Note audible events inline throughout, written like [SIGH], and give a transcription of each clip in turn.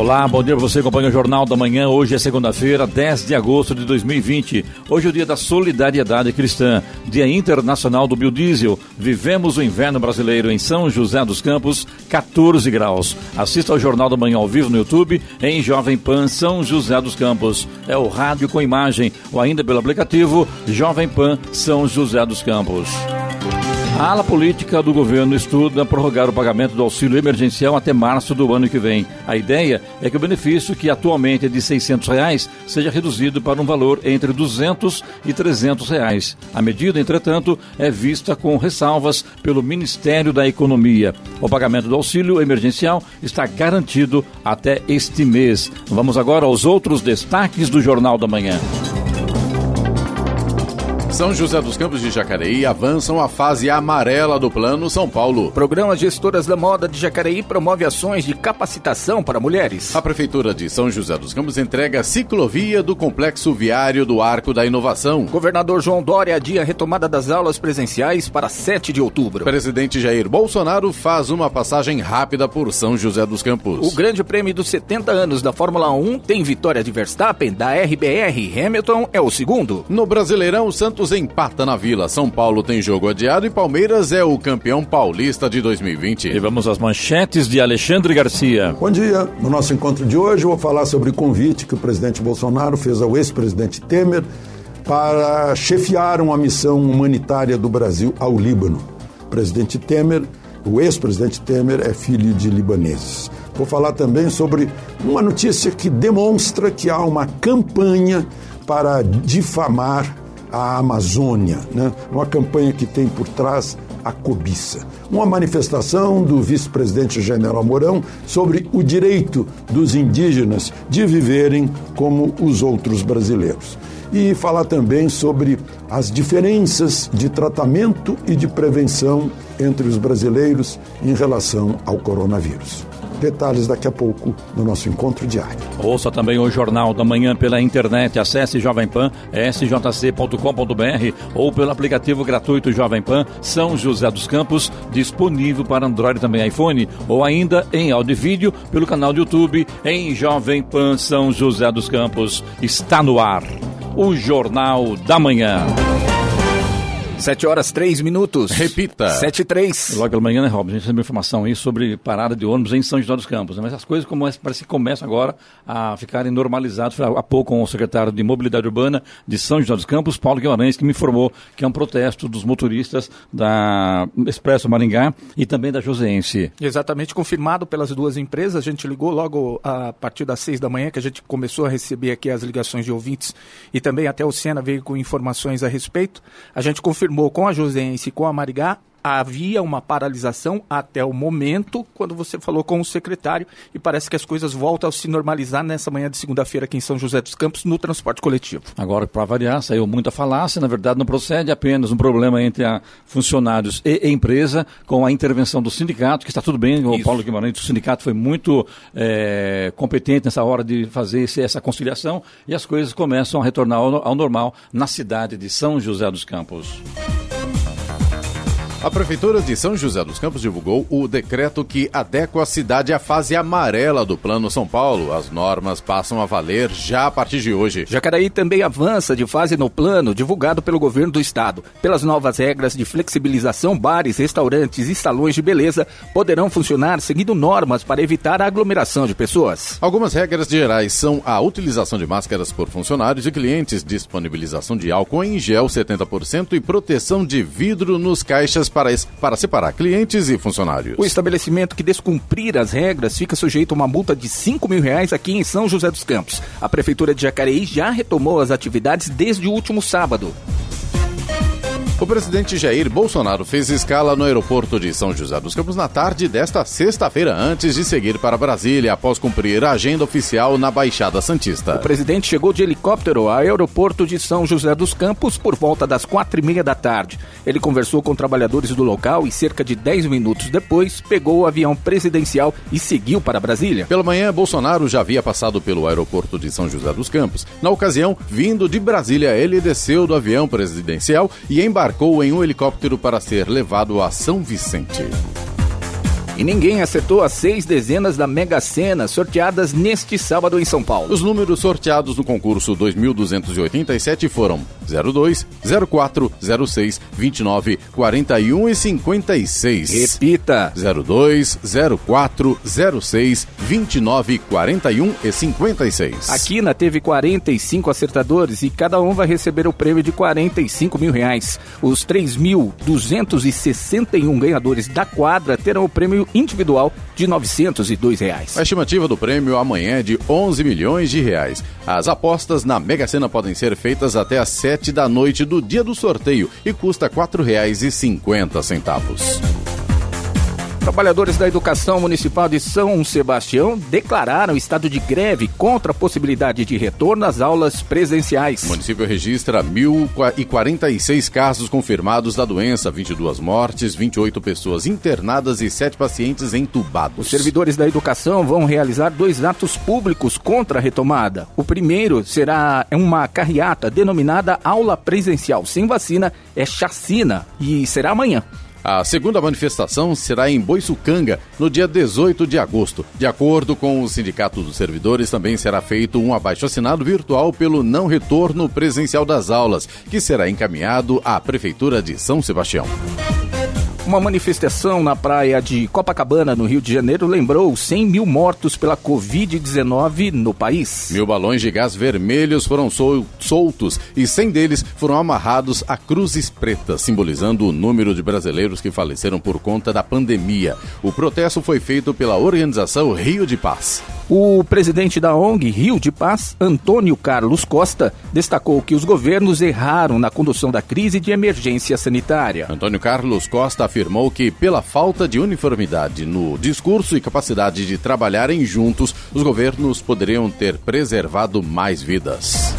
Olá, bom dia para você, acompanha o Jornal da Manhã. Hoje é segunda-feira, 10 de agosto de 2020. Hoje é o dia da solidariedade cristã, Dia Internacional do Biodiesel. Vivemos o inverno brasileiro em São José dos Campos, 14 graus. Assista ao Jornal da Manhã ao vivo no YouTube, em Jovem Pan São José dos Campos. É o rádio com imagem, ou ainda pelo aplicativo Jovem Pan São José dos Campos. A ala política do governo estuda prorrogar o pagamento do auxílio emergencial até março do ano que vem. A ideia é que o benefício, que atualmente é de 600 reais, seja reduzido para um valor entre R$ 200 e 300 reais. A medida, entretanto, é vista com ressalvas pelo Ministério da Economia. O pagamento do auxílio emergencial está garantido até este mês. Vamos agora aos outros destaques do Jornal da Manhã. São José dos Campos de Jacareí avançam a fase amarela do Plano São Paulo. Programa Gestoras da Moda de Jacareí promove ações de capacitação para mulheres. A Prefeitura de São José dos Campos entrega a ciclovia do Complexo Viário do Arco da Inovação. Governador João Dória adia a retomada das aulas presenciais para 7 de outubro. Presidente Jair Bolsonaro faz uma passagem rápida por São José dos Campos. O Grande Prêmio dos 70 anos da Fórmula 1 tem vitória de Verstappen da RBR. Hamilton é o segundo. No Brasileirão, o Santos empata na Vila. São Paulo tem jogo adiado e Palmeiras é o campeão paulista de 2020. E vamos às manchetes de Alexandre Garcia. Bom dia. No nosso encontro de hoje, eu vou falar sobre o convite que o presidente Bolsonaro fez ao ex-presidente Temer para chefiar uma missão humanitária do Brasil ao Líbano. O presidente Temer, o ex-presidente Temer, é filho de libaneses. Vou falar também sobre uma notícia que demonstra que há uma campanha para difamar a Amazônia, né? uma campanha que tem por trás a cobiça. Uma manifestação do vice-presidente General Mourão sobre o direito dos indígenas de viverem como os outros brasileiros. E falar também sobre as diferenças de tratamento e de prevenção entre os brasileiros em relação ao coronavírus. Detalhes daqui a pouco no nosso encontro diário. Ouça também o Jornal da Manhã pela internet. Acesse Jovem Pan, sjc.com.br ou pelo aplicativo gratuito Jovem Pan São José dos Campos, disponível para Android e também iPhone, ou ainda em áudio e vídeo pelo canal do YouTube em Jovem Pan São José dos Campos. Está no ar o Jornal da Manhã. 7 horas 3 minutos. Repita. 7 e 3. Logo pela manhã, né, Rob? A gente recebeu informação aí sobre parada de ônibus em São José dos Campos. Né? Mas as coisas como parece que começam agora a ficarem normalizadas. Foi há pouco com o secretário de Mobilidade Urbana de São José dos Campos, Paulo Guimarães, que me informou que é um protesto dos motoristas da Expresso Maringá e também da Joseense. Exatamente, confirmado pelas duas empresas. A gente ligou logo a partir das 6 da manhã, que a gente começou a receber aqui as ligações de ouvintes e também até o Sena veio com informações a respeito. A gente confirmou com a Joseense e com a Marigá havia uma paralisação até o momento, quando você falou com o secretário, e parece que as coisas voltam a se normalizar nessa manhã de segunda-feira aqui em São José dos Campos, no transporte coletivo. Agora, para variar, saiu muita falácia, na verdade não procede apenas um problema entre funcionários e empresa, com a intervenção do sindicato, que está tudo bem, o Isso. Paulo Guimarães do sindicato foi muito é, competente nessa hora de fazer esse- essa conciliação, e as coisas começam a retornar ao, ao normal na cidade de São José dos Campos. A Prefeitura de São José dos Campos divulgou o decreto que adequa a cidade à fase amarela do Plano São Paulo. As normas passam a valer já a partir de hoje. Jacareí também avança de fase no plano divulgado pelo governo do estado. Pelas novas regras de flexibilização, bares, restaurantes e salões de beleza poderão funcionar seguindo normas para evitar a aglomeração de pessoas. Algumas regras gerais são a utilização de máscaras por funcionários e clientes, disponibilização de álcool em gel 70% e proteção de vidro nos caixas para, para separar clientes e funcionários. O estabelecimento que descumprir as regras fica sujeito a uma multa de 5 mil reais aqui em São José dos Campos. A Prefeitura de Jacareí já retomou as atividades desde o último sábado. O presidente Jair Bolsonaro fez escala no aeroporto de São José dos Campos na tarde desta sexta-feira, antes de seguir para Brasília, após cumprir a agenda oficial na Baixada Santista. O presidente chegou de helicóptero ao aeroporto de São José dos Campos por volta das quatro e meia da tarde. Ele conversou com trabalhadores do local e cerca de dez minutos depois pegou o avião presidencial e seguiu para Brasília. Pela manhã, Bolsonaro já havia passado pelo aeroporto de São José dos Campos. Na ocasião, vindo de Brasília, ele desceu do avião presidencial e embarcou embarcou em um helicóptero para ser levado a São Vicente. E ninguém acertou as seis dezenas da Mega Sena sorteadas neste sábado em São Paulo. Os números sorteados no concurso 2287 foram 02, 04, 06, 29, 41 e 56. Repita: 02, 04, 06, 29, 41 e 56. A Quina teve 45 acertadores e cada um vai receber o prêmio de 45 mil reais. Os 3.261 ganhadores da quadra terão o prêmio individual de 902 reais. A estimativa do prêmio amanhã é de 11 milhões de reais. As apostas na Mega Sena podem ser feitas até às 7 da noite do dia do sorteio e custa R$ 4,50. Trabalhadores da educação municipal de São Sebastião declararam estado de greve contra a possibilidade de retorno às aulas presenciais. O município registra 1.046 casos confirmados da doença, 22 mortes, 28 pessoas internadas e 7 pacientes entubados. Os servidores da educação vão realizar dois atos públicos contra a retomada. O primeiro será uma carreata denominada aula presencial sem vacina, é chacina, e será amanhã. A segunda manifestação será em Boiçucanga, no dia 18 de agosto. De acordo com o Sindicato dos Servidores, também será feito um abaixo-assinado virtual pelo não retorno presencial das aulas, que será encaminhado à Prefeitura de São Sebastião. Uma manifestação na praia de Copacabana, no Rio de Janeiro, lembrou 100 mil mortos pela Covid-19 no país. Mil balões de gás vermelhos foram sol soltos e 100 deles foram amarrados a cruzes pretas, simbolizando o número de brasileiros que faleceram por conta da pandemia. O protesto foi feito pela organização Rio de Paz. O presidente da ONG Rio de Paz, Antônio Carlos Costa, destacou que os governos erraram na condução da crise de emergência sanitária. Antônio Carlos Costa afirmou que, pela falta de uniformidade no discurso e capacidade de trabalharem juntos, os governos poderiam ter preservado mais vidas.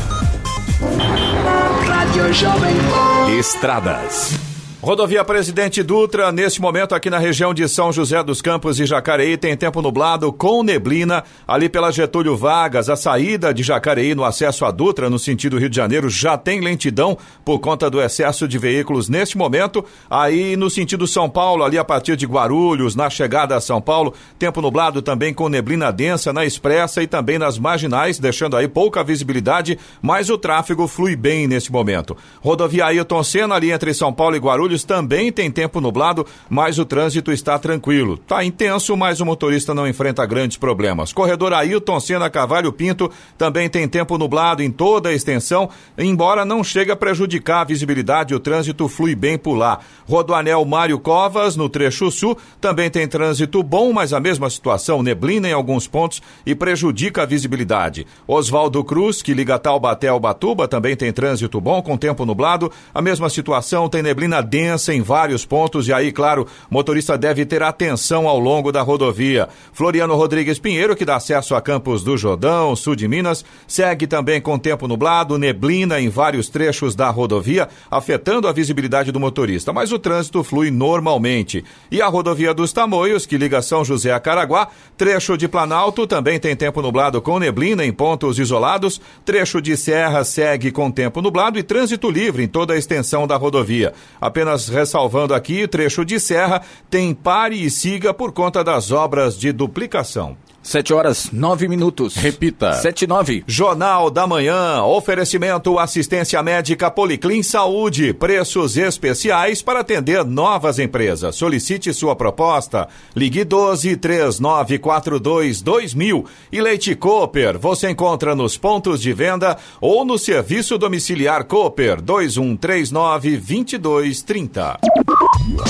Estradas. Rodovia Presidente Dutra, neste momento aqui na região de São José dos Campos e Jacareí, tem tempo nublado com neblina. Ali pela Getúlio Vargas, a saída de Jacareí no acesso a Dutra, no sentido Rio de Janeiro, já tem lentidão por conta do excesso de veículos neste momento. Aí no sentido São Paulo, ali a partir de Guarulhos, na chegada a São Paulo, tempo nublado também com neblina densa na expressa e também nas marginais, deixando aí pouca visibilidade, mas o tráfego flui bem neste momento. Rodovia Ailton Senna, ali entre São Paulo e Guarulhos, Guarulhos também tem tempo nublado, mas o trânsito está tranquilo. Está intenso, mas o motorista não enfrenta grandes problemas. Corredor Ailton Senna Cavalho Pinto também tem tempo nublado em toda a extensão, embora não chegue a prejudicar a visibilidade, o trânsito flui bem por lá. Rodoanel Mário Covas, no trecho sul, também tem trânsito bom, mas a mesma situação, neblina em alguns pontos e prejudica a visibilidade. Oswaldo Cruz, que liga Taubaté ao Batuba, também tem trânsito bom, com tempo nublado. A mesma situação tem neblina densa intensa em vários pontos e aí, claro, motorista deve ter atenção ao longo da rodovia. Floriano Rodrigues Pinheiro, que dá acesso a Campos do Jordão, sul de Minas, segue também com tempo nublado, neblina em vários trechos da rodovia, afetando a visibilidade do motorista, mas o trânsito flui normalmente. E a rodovia dos Tamoios, que liga São José a Caraguá, trecho de Planalto também tem tempo nublado com neblina em pontos isolados, trecho de Serra segue com tempo nublado e trânsito livre em toda a extensão da rodovia. Apenas apenas ressalvando aqui, trecho de serra tem pare e siga por conta das obras de duplicação. Sete horas, nove minutos. Repita. Sete nove. Jornal da Manhã. Oferecimento assistência médica Policlin Saúde. Preços especiais para atender novas empresas. Solicite sua proposta. Ligue 12 3942 2000. E Leite Cooper. Você encontra nos pontos de venda ou no serviço domiciliar Cooper 2139 2230.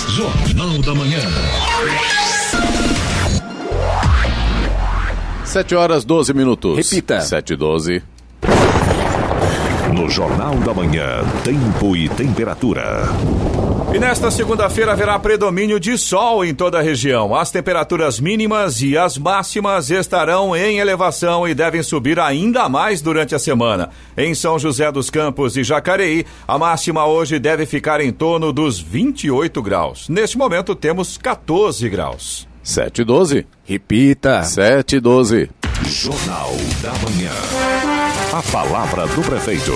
Jornal da Manhã. 7 horas 12 minutos. Repita. 7 e 12. No Jornal da Manhã, tempo e temperatura. E nesta segunda-feira haverá predomínio de sol em toda a região. As temperaturas mínimas e as máximas estarão em elevação e devem subir ainda mais durante a semana. Em São José dos Campos e Jacareí, a máxima hoje deve ficar em torno dos 28 graus. Neste momento temos 14 graus. 7 e 12. Repita. 7 e 12. Jornal da Manhã. A palavra do prefeito.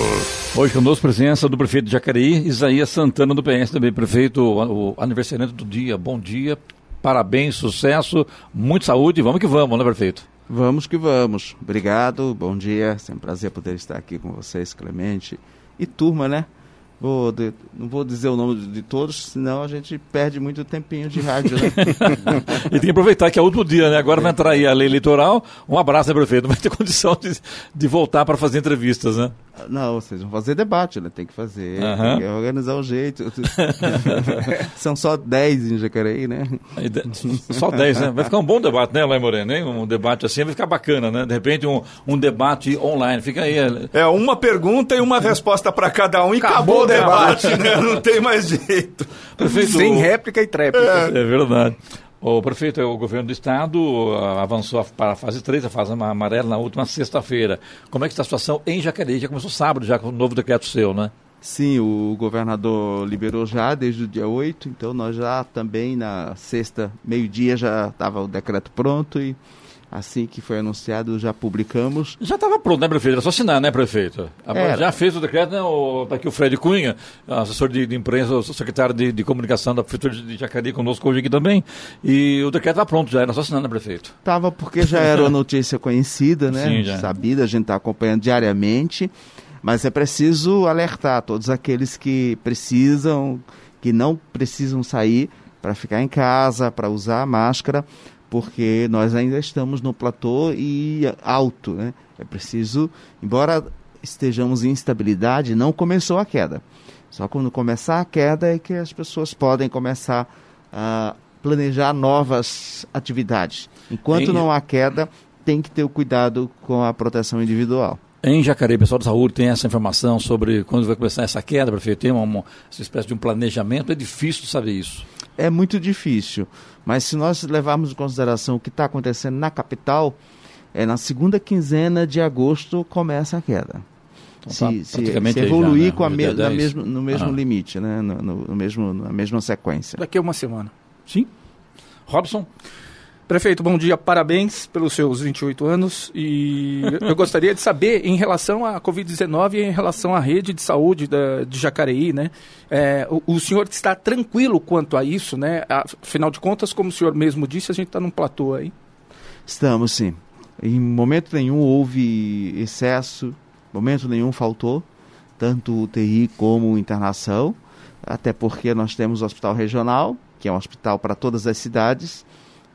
Hoje conosco presença do prefeito de Jacareí, Isaías Santana do PSDB. Prefeito, o, o aniversariante do dia, bom dia, parabéns, sucesso, muita saúde, vamos que vamos, né prefeito? Vamos que vamos. Obrigado, bom dia, sempre um prazer poder estar aqui com vocês, Clemente. E turma, né? Vou de, não vou dizer o nome de, de, todos, senão a gente perde muito tempinho de rádio, né? [LAUGHS] e tem que aproveitar que é o último dia, né? Agora vai entrar aí a lei eleitoral. Um abraço, né, prefeito? Vai ter [LAUGHS] condição de, de voltar para fazer entrevistas, né? Não, vocês vão fazer debate, né? Tem que fazer, tem que organizar o um jeito. [LAUGHS] São só 10 em Jacareí, né? Só 10, né? Vai ficar um bom debate, né, Lai Moreno? Hein? Um debate assim vai ficar bacana, né? De repente, um, um debate online. Fica aí. É uma pergunta e uma resposta para cada um e acabou, acabou o debate, né? Não tem mais jeito. Prefeito, Sem réplica e tréplica. É, é verdade. O prefeito, o governo do estado uh, avançou para a fase 3, a fase amarela, na última sexta-feira. Como é que está a situação em Jacareí? Já começou sábado, já com o novo decreto seu, né? Sim, o governador liberou já desde o dia 8, então nós já também na sexta, meio-dia, já estava o decreto pronto e assim que foi anunciado, já publicamos. Já estava pronto, né, prefeito? Era só assinar, né, prefeito? Era. Já fez o decreto, né? Está aqui o Fred Cunha, assessor de, de imprensa, o secretário de, de, comunicação da Prefeitura de Jacareí, conosco hoje aqui também. E o decreto estava pronto, já era só assinar, né, prefeito? Estava porque já era uma notícia conhecida, né? Sim, já. Sabida, a gente está acompanhando diariamente. Mas é preciso alertar todos aqueles que precisam, que não precisam sair para ficar em casa, para usar a máscara, porque nós ainda estamos no platô e alto, né? É preciso, embora estejamos em instabilidade, não começou a queda. Só quando começar a queda é que as pessoas podem começar a planejar novas atividades. Enquanto não há queda, tem que ter o cuidado com a proteção individual. Em Jacareí, o pessoal da saúde tem essa informação sobre quando vai começar essa queda, prefeito? Tem uma, uma espécie de um planejamento? É difícil saber isso é muito difícil. Mas se nós levarmos em consideração o que está acontecendo na capital, é na segunda quinzena de agosto começa a queda. Então, se, tá se, se, evoluir já, né? com a me, na mesmo, no mesmo ah. limite, né? No, no, no, mesmo, na mesma sequência. Daqui a uma semana. Sim. Robson? Prefeito, bom dia, parabéns pelos seus 28 anos e eu gostaria de saber em relação à Covid-19 e em relação à rede de saúde da, de Jacareí, né? É, o, o, senhor está tranquilo quanto a isso, né? Afinal de contas, como o senhor mesmo disse, a gente está num platô aí. Estamos, sim. Em momento nenhum houve excesso, momento nenhum faltou, tanto UTI como internação, até porque nós temos o hospital regional, que é um hospital para todas as cidades,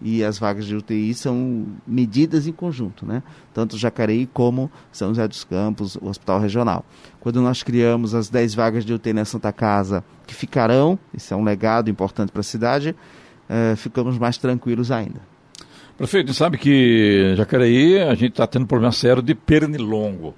e as vagas de UTI são medidas em conjunto, né? Tanto Jacareí como São José dos Campos, o Hospital Regional. Quando nós criamos as 10 vagas de UTI na Santa Casa, que ficarão, isso é um legado importante para a cidade, eh, ficamos mais tranquilos ainda. Prefeito, sabe que Jacareí a gente está tendo problema sério de pernilongo.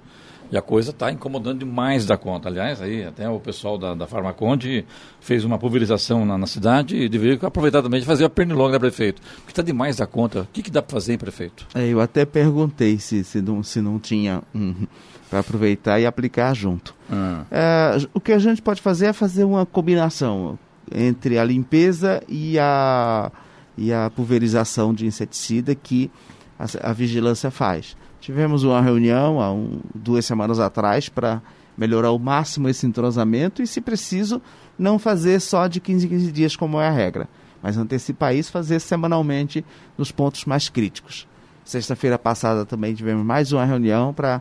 E a coisa está incomodando demais da conta. Aliás, aí até o pessoal da, da Farmaconde fez uma pulverização na, na cidade e deveria aproveitar também de fazer a pernilonga, né, prefeito? Porque está demais da conta. O que, que dá para fazer, hein, prefeito? É, eu até perguntei se, se, não, se não tinha um, para aproveitar e aplicar junto. Ah. É, o que a gente pode fazer é fazer uma combinação entre a limpeza e a, e a pulverização de inseticida que a, a vigilância faz. Tivemos uma reunião há um, duas semanas atrás para melhorar ao máximo esse entrosamento e, se preciso, não fazer só de 15 em 15 dias, como é a regra, mas antecipar isso, fazer semanalmente nos pontos mais críticos. Sexta-feira passada também tivemos mais uma reunião para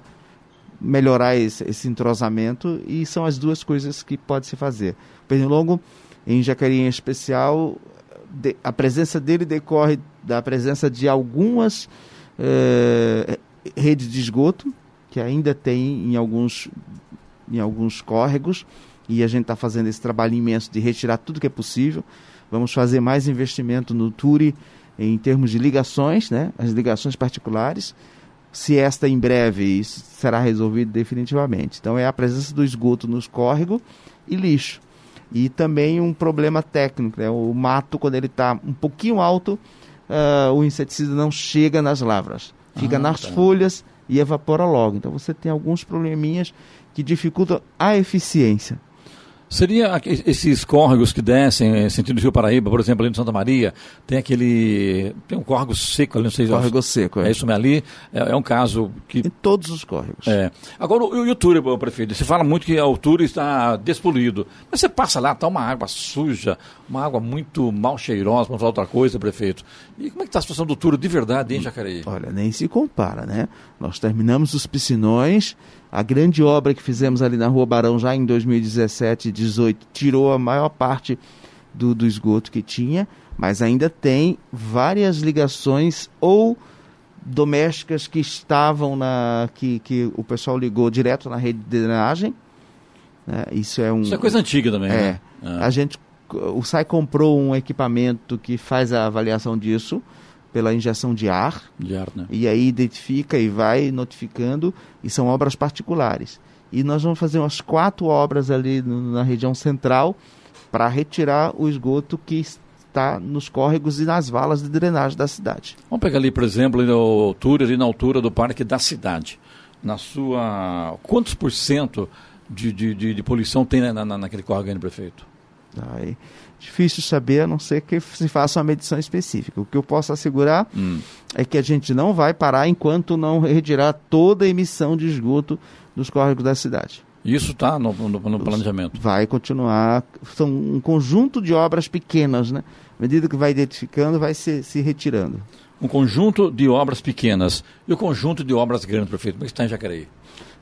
melhorar esse, esse, entrosamento e são as duas coisas que pode se fazer. O pernilongo, em Jacareí em especial, de, a presença dele decorre da presença de algumas eh, rede de esgoto, que ainda tem em alguns, em alguns córregos, e a gente está fazendo esse trabalho imenso de retirar tudo que é possível. Vamos fazer mais investimento no TURI em termos de ligações, né, as ligações particulares, se esta em breve isso será resolvido definitivamente. Então é a presença do esgoto nos córregos e lixo. E também um problema técnico, né? o mato quando ele está um pouquinho alto, uh, o inseticida não chega nas lavras, fica ah, nas tá. folhas e evapora logo. Então você tem alguns probleminhas que dificultam a eficiência. Seria esses córregos que descem, sentido Rio Paraíba, por exemplo, ali no Santa Maria, tem aquele. Tem um córrego seco ali, não sei se Córrego seco, é. É isso, mas ali é, é, um caso que. Em todos os córregos. É. Agora, o, o Túlio, prefeito, você fala muito que a altura está despoluído. Mas você passa lá, está uma água suja, uma água muito mal cheirosa, para falar outra coisa, prefeito. E como é que está a situação do Túlio de verdade em Jacareí? Olha, nem se compara, né? Nós terminamos os piscinões a grande obra que fizemos ali na Rua Barão já em 2017 e 2018 tirou a maior parte do, do esgoto que tinha, mas ainda tem várias ligações ou domésticas que estavam na. que, que o pessoal ligou direto na rede de drenagem. Né? Isso é um. Isso é coisa antiga também, é, né? É. A gente. O SAI comprou um equipamento que faz a avaliação disso pela injeção de ar. De ar né? E aí identifica e vai notificando, e são obras particulares. E nós vamos fazer umas quatro obras ali no, na região central para retirar o esgoto que está nos córregos e nas valas de drenagem da cidade. Vamos pegar ali, por exemplo, ali na altura, ali na altura do parque da cidade. Na sua. Quantos por cento de, de, de, de poluição tem na, na, naquele córrego, prefeito? Aí, difícil saber, a não ser que se faça uma medição específica. O que eu posso assegurar hum. é que a gente não vai parar enquanto não retirar toda a emissão de esgoto dos córregos da cidade. Isso está no, no, no, planejamento? Vai continuar. São um conjunto de obras pequenas, né? À medida que vai identificando, vai se, se retirando. Um conjunto de obras pequenas. E o conjunto de obras grandes, prefeito? Como é que está em Jacareí?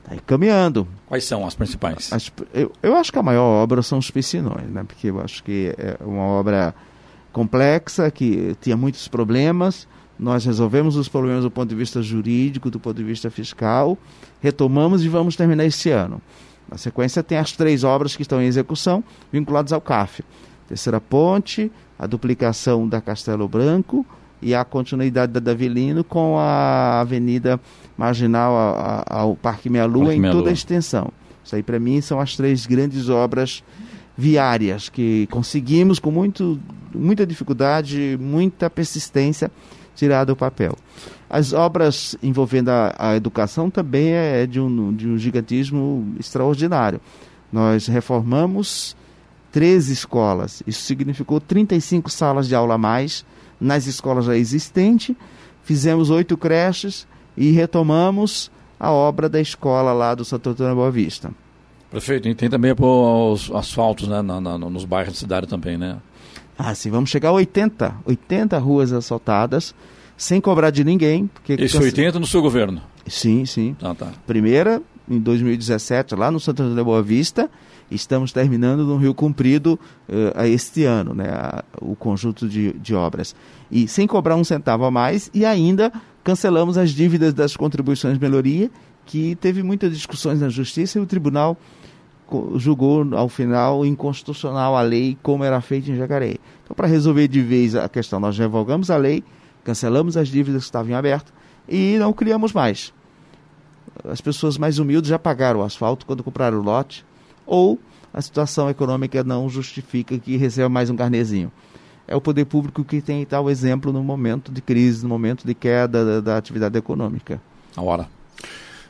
Está caminhando. Quais são as principais? As, eu, eu, acho que a maior obra são os piscinões, né? Porque eu acho que é uma obra complexa, que tinha muitos problemas. Nós resolvemos os problemas do ponto de vista jurídico, do ponto de vista fiscal, retomamos e vamos terminar esse ano. Na sequência, tem as três obras que estão em execução, vinculadas ao CAF. Terceira ponte, a duplicação da Castelo Branco, e a continuidade da Davilino com a avenida marginal ao Parque Meia Lua em toda a extensão. Isso aí para mim são as três grandes obras viárias que conseguimos com muito, muita dificuldade, muita persistência tirar do papel. As obras envolvendo a, a educação também é de um, de um gigantismo extraordinário. Nós reformamos 13 escolas, isso significou 35 salas de aula a mais, nas escolas já existentes, fizemos oito creches e retomamos a obra da escola lá do Santo Antônio Boa Vista. Prefeito, e tem também os asfaltos né, na, na, nos bairros da cidade também, né? Ah, sim, vamos chegar a 80, 80 ruas asfaltadas, sem cobrar de ninguém. Porque Esse canse... 80 no seu governo? Sim, sim. Ah, tá. Primeira, em 2017, lá no Santo Antônio Boa Vista, estamos terminando no Rio Comprido uh, este ano, né, a, o conjunto de, de obras. E sem cobrar um centavo a mais, e ainda cancelamos as dívidas das contribuições de melhoria, que teve muitas discussões na Justiça e o Tribunal julgou ao final inconstitucional a lei como era feita em Jacareí. Então, para resolver de vez a questão, nós revogamos a lei, cancelamos as dívidas que estavam abertas e não criamos mais. As pessoas mais humildes já pagaram o asfalto quando compraram o lote, ou a situação econômica não justifica que receba mais um carnezinho. É o poder público que tem tal exemplo no momento de crise, no momento de queda da, da atividade econômica. A hora.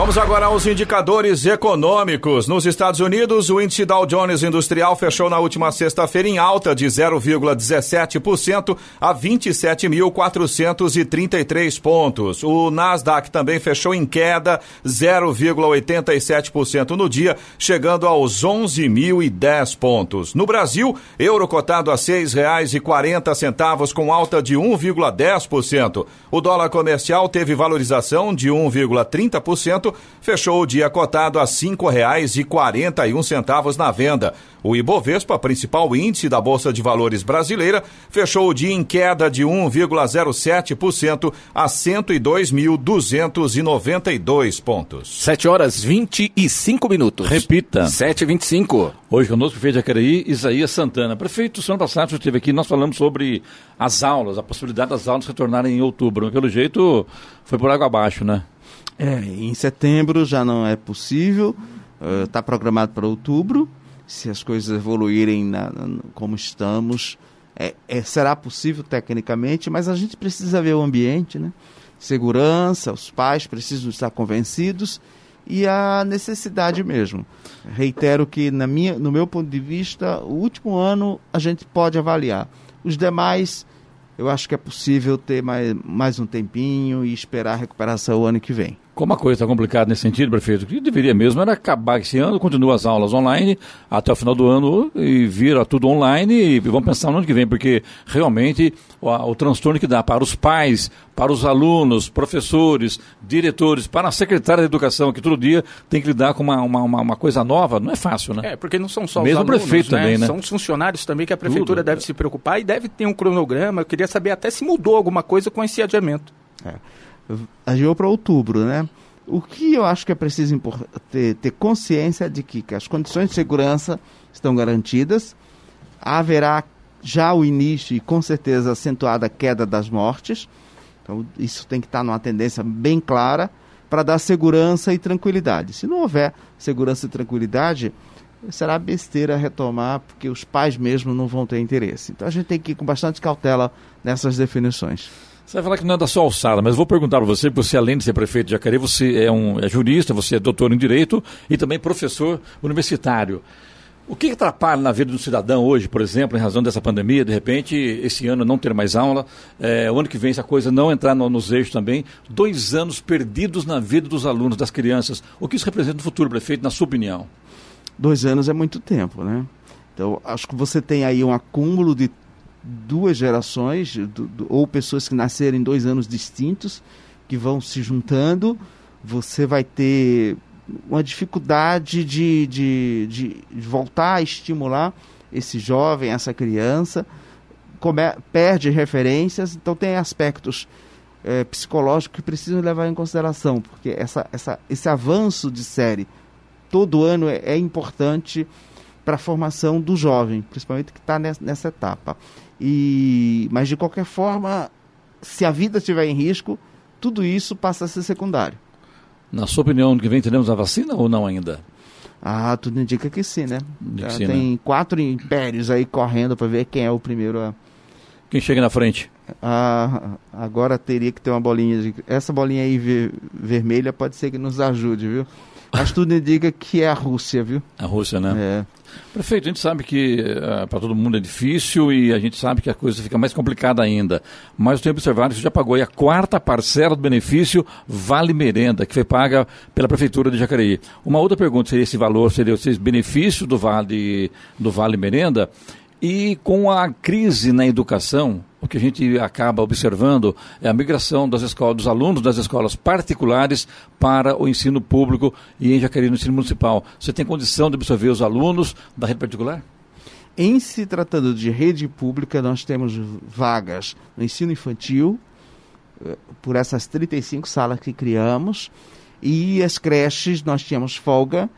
Vamos agora aos indicadores econômicos. Nos Estados Unidos, o índice Dow Jones Industrial fechou na última sexta-feira em alta de 0,17% a 27.433 pontos. O Nasdaq também fechou em queda 0,87% no dia, chegando aos 11.010 pontos. No Brasil, euro cotado a R$ 6,40 com alta de 1,10%. O dólar comercial teve valorização de 1,30% fechou o dia cotado a R$ 5,41 na venda. O Ibovespa, principal índice da Bolsa de Valores brasileira, fechou o dia em queda de 1,07% a 102.292 pontos. 7 horas 25 minutos. Repita. 7h25. Hoje conosco o prefeito de Jacareí, Isaías Santana. Prefeito, semana passada esteve aqui, nós falamos sobre as aulas, a possibilidade das aulas retornarem em outubro. Mas, pelo jeito, foi por água abaixo, né? É, em setembro já não é possível, está uh, programado para outubro. Se as coisas evoluírem na, na, como estamos, é, é, será possível tecnicamente, mas a gente precisa ver o ambiente, né? Segurança, os pais precisam estar convencidos e a necessidade mesmo. Reitero que, na minha, no meu ponto de vista, o último ano a gente pode avaliar. Os demais, eu acho que é possível ter mais, mais um tempinho e esperar a recuperação o ano que vem. Como a coisa está complicada nesse sentido, prefeito, o que deveria mesmo era acabar esse ano, continuar as aulas online até o final do ano e vira tudo online e vamos pensar no ano que vem, porque realmente o, o transtorno que dá para os pais, para os alunos, professores, diretores, para a secretária de educação, que todo dia tem que lidar com uma, uma, uma, coisa nova, não é fácil, né? É, porque não são só Mesmo os alunos, prefeito né? também, né? São os funcionários também que a prefeitura tudo. deve se preocupar e deve ter um cronograma. Eu queria saber até se mudou alguma coisa com esse adiamento. É agiu para outubro, né? O que eu acho que é preciso ter, ter consciência de que, que as condições de segurança estão garantidas, haverá já o início e com certeza acentuada queda das mortes. Então, isso tem que estar numa tendência bem clara para dar segurança e tranquilidade. Se não houver segurança e tranquilidade, será besteira retomar, porque os pais mesmo não vão ter interesse. Então, a gente tem que ir com bastante cautela nessas definições. Você vai falar que não é da sua alçada, mas vou perguntar para você, porque você, além de ser prefeito de Jacareí, você é, um, é jurista, você é doutor em Direito e também professor universitário. O que atrapalha na vida do cidadão hoje, por exemplo, em razão dessa pandemia, de repente, esse ano não ter mais aula, é, o ano que vem essa coisa não entrar no, nos eixos também, dois anos perdidos na vida dos alunos, das crianças. O que isso representa no futuro, prefeito, na sua opinião? Dois anos é muito tempo, né? Então, acho que você tem aí um acúmulo de duas gerações, do, do, ou pessoas que nasceram em dois anos distintos, que vão se juntando, você vai ter uma dificuldade de, de, de, voltar a estimular esse jovem, essa criança, come, perde referências, então tem aspectos é, psicológicos que precisam levar em consideração, porque essa, essa, esse avanço de série todo ano é, é importante para a formação do jovem, principalmente que está nessa, nessa etapa. E, mas de qualquer forma, se a vida estiver em risco, tudo isso passa a ser secundário. Na sua opinião, ano que vem teremos a vacina ou não ainda? Ah, tudo indica que sim, né? Que sim, tem né? quatro impérios aí correndo para ver quem é o primeiro a. Quem chega na frente? Ah, agora teria que ter uma bolinha de. Essa bolinha aí ver... vermelha pode ser que nos ajude, viu? Mas tudo indica que é a Rússia, viu? A Rússia, né? É. Prefeito, a gente sabe que uh, para todo mundo é difícil e a gente sabe que a coisa fica mais complicada ainda. Mas eu tenho observado que você já pagou a quarta parcela do benefício Vale Merenda, que foi paga pela Prefeitura de Jacareí. Uma outra pergunta seria esse valor, seria esse benefício do Vale, do vale Merenda. E com a crise na educação, o que a gente acaba observando é a migração das escolas, dos alunos das escolas particulares para o ensino público e em Jacareí no ensino municipal. Você tem condição de absorver os alunos da rede particular? Em se tratando de rede pública, nós temos vagas no ensino infantil, eh, por essas 35 salas que criamos, e as creches nós tínhamos folga,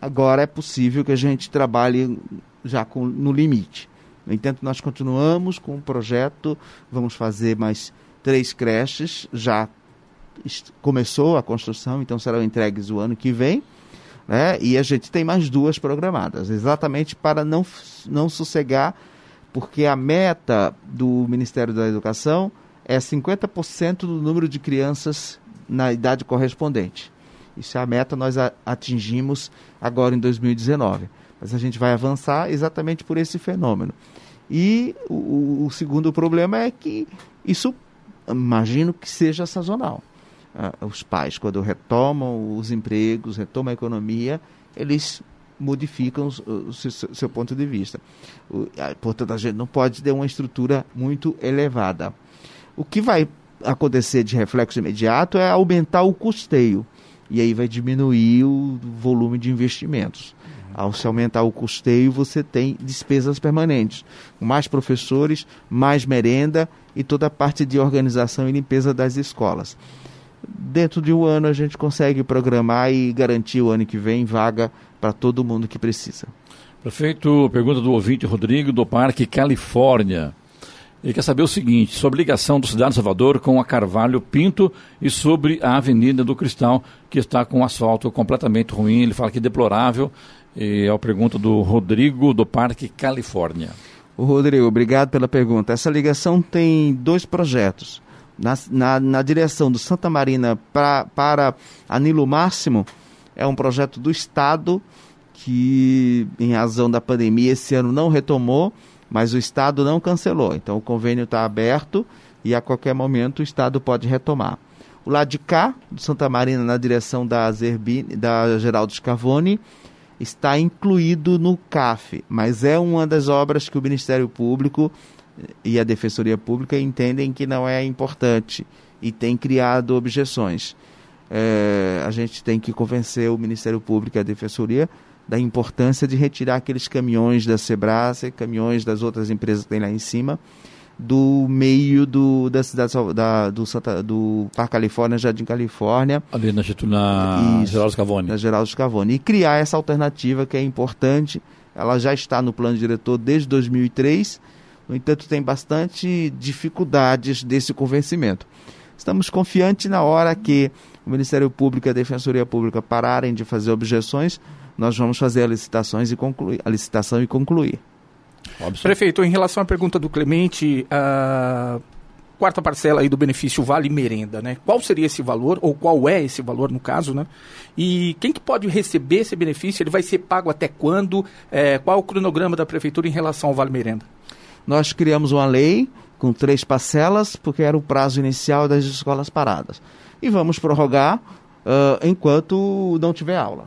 agora é possível que a gente trabalhe já com, no limite. No entanto, nós continuamos com o projeto, vamos fazer mais três creches, já começou a construção, então serão entregues o ano que vem. Né? E a gente tem mais duas programadas, exatamente para não, não sossegar, porque a meta do Ministério da Educação é 50% do número de crianças na idade correspondente. Isso é a meta, nós atingimos agora em 2019. Mas a gente vai avançar exatamente por esse fenômeno. E o, o segundo problema é que isso, imagino que seja sazonal. Uh, os pais, quando retomam os empregos, retomam a economia, eles modificam o, seu, ponto de vista. O, portanto, a gente não pode ter uma estrutura muito elevada. O que vai acontecer de reflexo imediato é aumentar o custeio. E aí vai diminuir o volume de investimentos. Ao se aumentar o custeio, você tem despesas permanentes. Mais professores, mais merenda e toda a parte de organização e limpeza das escolas. Dentro de um ano a gente consegue programar e garantir o ano que vem vaga para todo mundo que precisa. Prefeito, pergunta do ouvinte Rodrigo do Parque Califórnia. Ele quer saber o seguinte, sobre a ligação do Cidade de Salvador com a Carvalho Pinto e sobre a Avenida do Cristal, que está com asfalto completamente ruim. Ele fala que é deplorável e é a pergunta do Rodrigo, do Parque Califórnia. O Rodrigo, obrigado pela pergunta. Essa ligação tem dois projetos. Na, na, na direção do Santa Marina pra, para Anilo Máximo, é um projeto do Estado que, em razão da pandemia, esse ano não retomou, mas o Estado não cancelou. Então, o convênio está aberto e a qualquer momento o Estado pode retomar. O lado de cá, do Santa Marina, na direção da, Zerbini, da Geraldo Scavone, está incluído no CAF, mas é uma das obras que o Ministério Público e a Defensoria Pública entendem que não é importante e tem criado objeções. É, a gente tem que convencer o Ministério Público e a Defensoria da importância de retirar aqueles caminhões da Sebrae, caminhões das outras empresas que tem lá em cima, do meio do, da cidade da, do, Santa, do Parque Califórnia, Jardim Califórnia. Ali na, na Geraldo Scavone. Na Geraldo Scavone. E criar essa alternativa que é importante. Ela já está no plano diretor desde 2003. No entanto, tem bastante dificuldades desse convencimento. Estamos confiantes na hora que o Ministério Público e a Defensoria Pública pararem de fazer objeções, nós vamos fazer a licitações e concluir, a licitação e concluir. Óbvio. Prefeito, em relação à pergunta do Clemente, a quarta parcela aí do benefício vale merenda, né? Qual seria esse valor, ou qual é esse valor no caso, né? E quem que pode receber esse benefício? Ele vai ser pago até quando? É, qual o cronograma da prefeitura em relação ao vale merenda? Nós criamos uma lei com três parcelas, porque era o prazo inicial das escolas paradas. E vamos prorrogar uh, enquanto não tiver aula.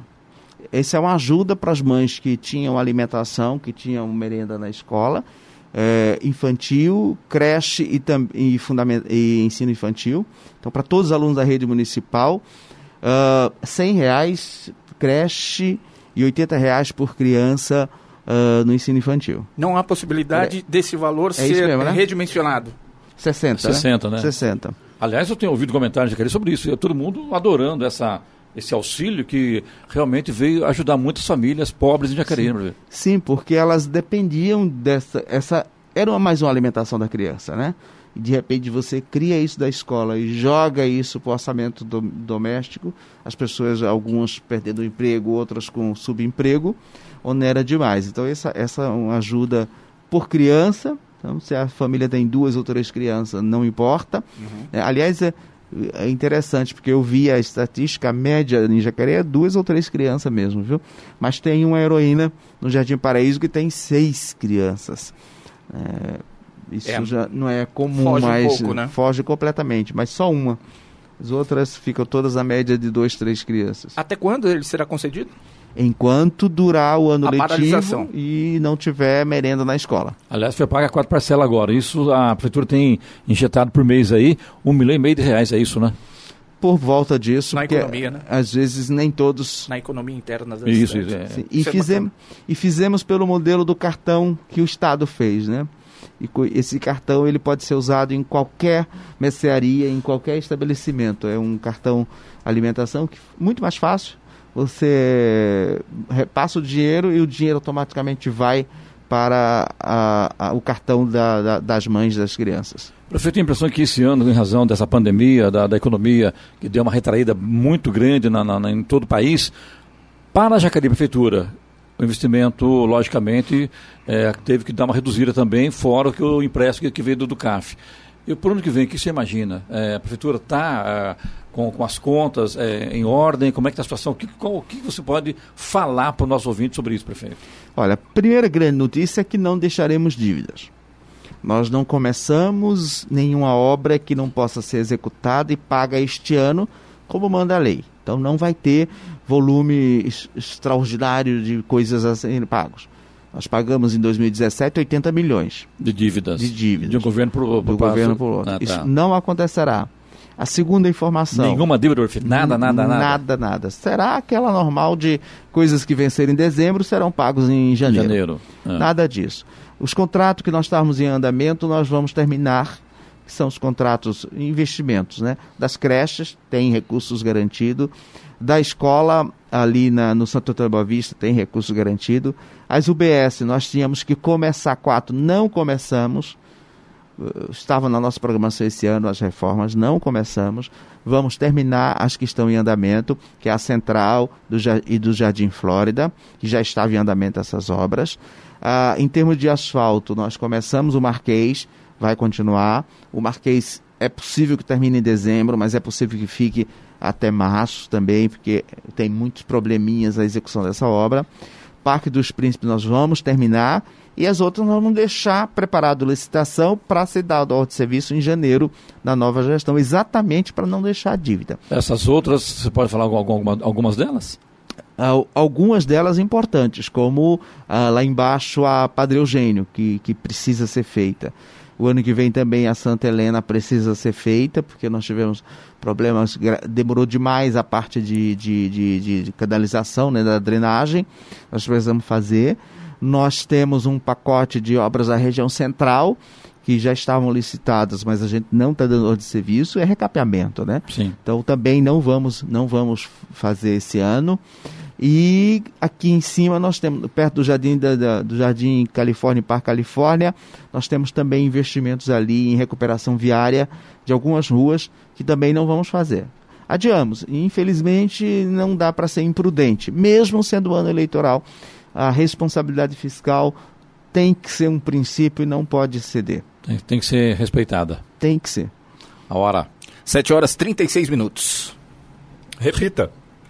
Essa é uma ajuda para as mães que tinham alimentação, que tinham merenda na escola, é, infantil, creche e, e, e, ensino infantil. Então, para todos os alunos da rede municipal, uh, 100 reais creche e 80 reais por criança uh, no ensino infantil. Não há possibilidade é. desse valor é ser mesmo, né? redimensionado? 60, 60 né? né? 60. Aliás, eu tenho ouvido comentários de sobre isso. Todo mundo adorando essa esse auxílio que realmente veio ajudar muitas famílias pobres em Jacareí. Sim, sim porque elas dependiam dessa. Essa, era mais uma alimentação da criança, né? E de repente você cria isso da escola e joga isso para o orçamento do, doméstico, as pessoas, algumas perdendo o emprego, outras com subemprego, onera demais. Então essa, essa é uma ajuda por criança, então, se a família tem duas ou três crianças, não importa. Uhum. É, aliás, é, é interessante, porque eu vi a estatística, a média em Jacaré é duas ou três crianças mesmo, viu? Mas tem uma heroína no Jardim Paraíso que tem seis crianças. É, isso é, já não é comum, foge mas um pouco, né? foge completamente, mas só uma. As outras ficam todas a média de duas, três crianças. Até quando ele será concedido? Enquanto durar o ano a letivo e não tiver merenda na escola. Aliás, foi paga quatro parcelas agora. Isso a prefeitura tem injetado por mês aí um milhão e meio de reais, é isso, né? Por volta disso, na economia, né? às vezes nem todos. Na economia interna das Isso, isso é. E, isso é fizemos, e fizemos pelo modelo do cartão que o Estado fez, né? E esse cartão ele pode ser usado em qualquer mercearia, em qualquer estabelecimento. É um cartão alimentação que muito mais fácil você repassa o dinheiro e o dinheiro automaticamente vai para a, a, o cartão da, da, das mães das crianças. Prefeito, tem a impressão que esse ano, em razão dessa pandemia, da, da economia, que deu uma retraída muito grande na, na, em todo o país, para a Jacareí Prefeitura, o investimento, logicamente, é, teve que dar uma reduzida também, fora que o empréstimo que veio do, do CAF. E por ano que vem, o que você imagina? É, a prefeitura está é, com, com, as contas é, em ordem? Como é que está a situação? O que, qual, o que você pode falar para o nosso ouvinte sobre isso, prefeito? Olha, a primeira grande notícia é que não deixaremos dívidas. Nós não começamos nenhuma obra que não possa ser executada e paga este ano, como manda a lei. Então não vai ter volume extraordinário de coisas a serem pagos. Nós pagamos em 2017 80 milhões de dívidas. De dívidas. De um governo para o do governo por outro. Ah, tá. Isso não acontecerá. A segunda informação. Nenhuma dívida nada, nada, nada. Nada, nada. Será aquela normal de coisas que vencerem em dezembro serão pagos em janeiro. janeiro. Ah. Nada disso. Os contratos que nós estávamos em andamento, nós vamos terminar, que são os contratos investimentos, né? Das creches, tem recursos garantidos. Da escola, ali na, no Santo Antônio Boa Vista, tem recurso garantido. As UBS, nós tínhamos que começar quatro, não começamos. Uh, Estava na nossa programação esse ano as reformas, não começamos. Vamos terminar as que estão em andamento, que é a Central do, e do Jardim Flórida, que já estava em andamento essas obras. Ah, em termos de asfalto, nós começamos o Marquês, vai continuar. O Marquês é possível que termine em dezembro, mas é possível que fique até março também, porque tem muitos probleminhas a execução dessa obra. Parque dos Príncipes nós vamos terminar e as outras nós vamos deixar preparado licitação para ser dado ordem de serviço em janeiro na nova gestão, exatamente para não deixar dívida. Essas outras, você pode falar alguma, algumas delas? algumas delas importantes, como ah, lá embaixo a Padre Eugênio, que, que precisa ser feita. O ano que vem também a Santa Helena precisa ser feita, porque nós tivemos problemas, demorou demais a parte de, de, de, de canalização, né, da drenagem, nós precisamos fazer. Nós temos um pacote de obras da região central, que já estavam licitadas, mas a gente não está dando ordem de serviço, é recapeamento, né? Sim. Então também não vamos, não vamos fazer esse ano. E aqui em cima nós temos, perto do Jardim, da, da, do Jardim Califórnia, Parque Califórnia, nós temos também investimentos ali em recuperação viária de algumas ruas que também não vamos fazer. Adiamos. E, infelizmente não dá para ser imprudente. Mesmo sendo ano eleitoral, a responsabilidade fiscal tem que ser um princípio e não pode ceder. Tem, tem que ser respeitada. Tem que ser. A hora. 7 horas 36 minutos. Repita.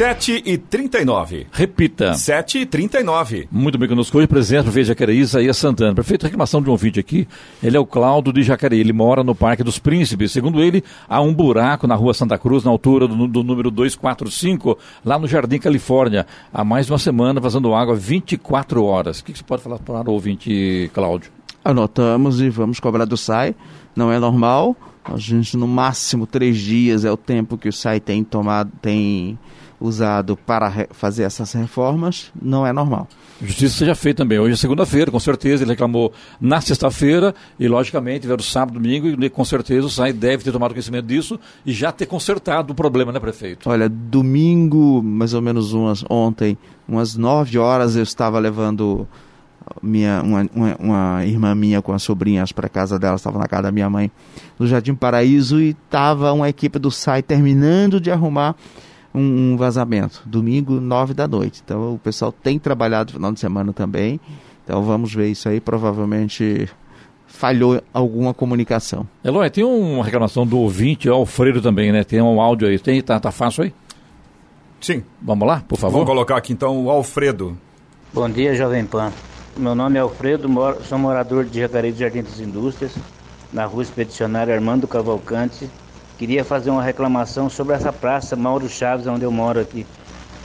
7 e 39. Repita. 7 e 39. Muito bem conosco hoje, presidente do Jacareí, Isaías Santana. Prefeito, reclamação de um ouvinte aqui. Ele é o Cláudio de Jacareí. Ele mora no Parque dos Príncipes. Segundo ele, há um buraco na rua Santa Cruz, na altura do, do número 245, lá no Jardim Califórnia. Há mais de uma semana, vazando água 24 horas. O que, que você pode falar para o ouvinte, Cláudio? Anotamos e vamos cobrar do SAI. Não é normal. A gente, no máximo, três dias é o tempo que o SAI tem tomado, tem usado para fazer essas reformas não é normal. Justiça seja feita também. Hoje é segunda-feira, com certeza. Ele reclamou na sexta-feira e, logicamente, veio sábado, domingo e, com certeza, o SAI deve ter tomado conhecimento disso e já ter consertado o problema, né, prefeito? Olha, domingo, mais ou menos umas, ontem, umas nove horas, eu estava levando minha, uma, uma, uma, irmã minha com as sobrinhas para casa dela, estava na casa da minha mãe, no Jardim Paraíso, e estava uma equipe do SAI terminando de arrumar um, um vazamento. Domingo, nove da noite. Então o pessoal tem trabalhado no final de semana também. Então vamos ver isso aí. Provavelmente falhou alguma comunicação. Eloy, tem uma reclamação do ouvinte, Alfredo também, né? Tem um áudio aí. Tem, tá, tá fácil aí? Sim. Vamos lá, por favor? Vou colocar aqui então o Alfredo. Bom dia, Jovem Pan. Meu nome é Alfredo, moro, sou morador de Jacareí do Jardim das Indústrias, na rua Expedicionária Armando Cavalcante, Queria fazer uma reclamação sobre essa praça Mauro Chaves, onde eu moro aqui.